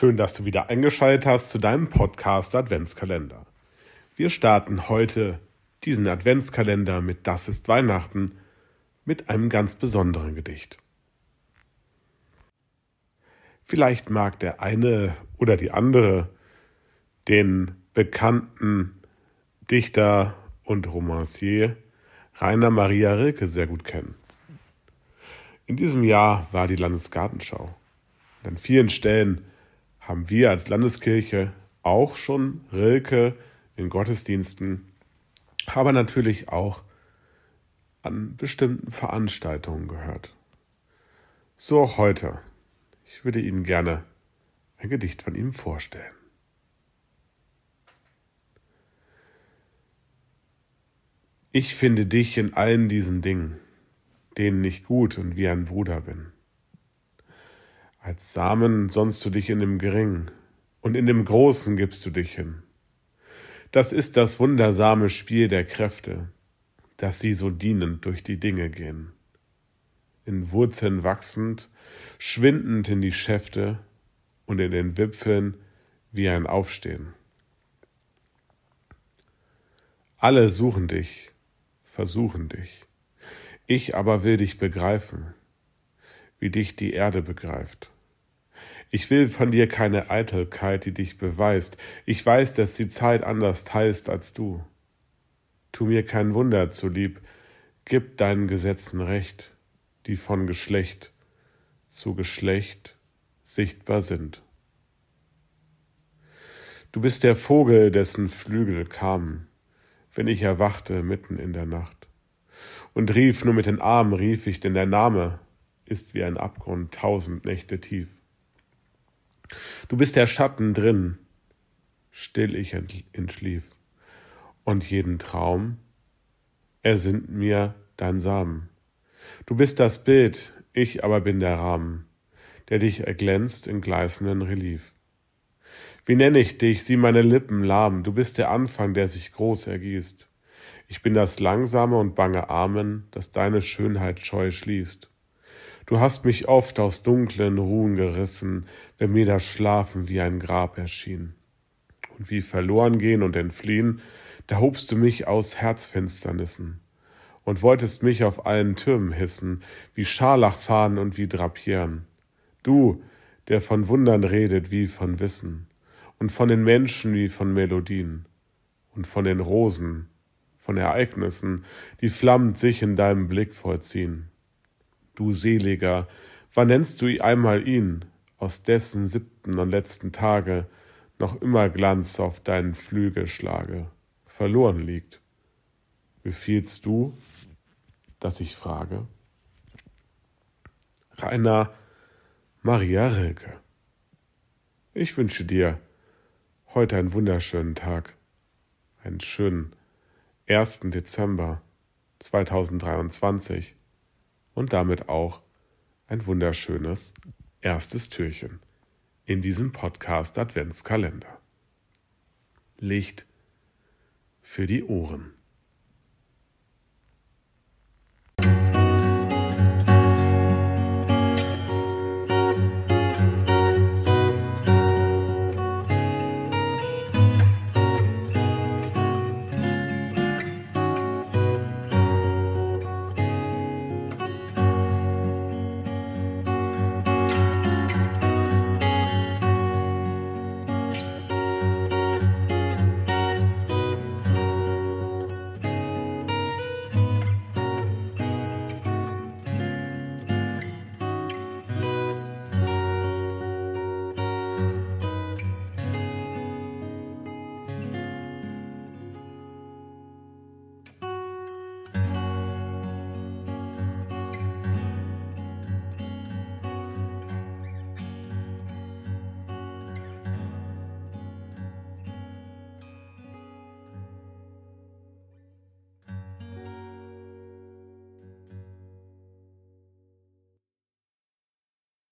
Schön, dass du wieder eingeschaltet hast zu deinem Podcast Adventskalender. Wir starten heute diesen Adventskalender mit Das ist Weihnachten mit einem ganz besonderen Gedicht. Vielleicht mag der eine oder die andere den bekannten Dichter und Romancier Rainer Maria Rilke sehr gut kennen. In diesem Jahr war die Landesgartenschau. an vielen Stellen haben wir als Landeskirche auch schon Rilke in Gottesdiensten, aber natürlich auch an bestimmten Veranstaltungen gehört. So auch heute. Ich würde Ihnen gerne ein Gedicht von ihm vorstellen. Ich finde dich in allen diesen Dingen, denen ich gut und wie ein Bruder bin. Als Samen sonnst du dich in dem Geringen, und in dem Großen gibst du dich hin. Das ist das wundersame Spiel der Kräfte, dass sie so dienend durch die Dinge gehen. In Wurzeln wachsend, schwindend in die Schäfte und in den Wipfeln wie ein Aufstehen. Alle suchen dich, versuchen dich. Ich aber will dich begreifen wie dich die Erde begreift. Ich will von dir keine Eitelkeit, die dich beweist. Ich weiß, dass die Zeit anders heißt als du. Tu mir kein Wunder zulieb, gib deinen Gesetzen Recht, die von Geschlecht zu Geschlecht sichtbar sind. Du bist der Vogel, dessen Flügel kamen, wenn ich erwachte mitten in der Nacht. Und rief nur mit den Armen, rief ich, denn der Name ist wie ein Abgrund tausend Nächte tief. Du bist der Schatten drin, still ich entschlief, und jeden Traum ersinnt mir dein Samen. Du bist das Bild, ich aber bin der Rahmen, der dich erglänzt in gleißenden Relief. Wie nenn ich dich, sieh meine Lippen lahm, du bist der Anfang, der sich groß ergießt. Ich bin das langsame und bange Amen, das deine Schönheit scheu schließt. Du hast mich oft aus dunklen Ruhen gerissen, wenn mir das Schlafen wie ein Grab erschien. Und wie verloren gehen und entfliehen, da hobst du mich aus Herzfinsternissen und wolltest mich auf allen Türmen hissen, wie Scharlachfahnen und wie Drapieren. Du, der von Wundern redet wie von Wissen, und von den Menschen wie von Melodien, und von den Rosen, von Ereignissen, die flammend sich in deinem Blick vollziehen du Seliger, wann nennst du einmal ihn, aus dessen siebten und letzten Tage noch immer Glanz auf deinen Flügel schlage, verloren liegt? Befiehlst du, dass ich frage? Rainer Maria Rilke. Ich wünsche dir heute einen wunderschönen Tag, einen schönen 1. Dezember 2023 und damit auch ein wunderschönes erstes Türchen in diesem Podcast Adventskalender. Licht für die Ohren.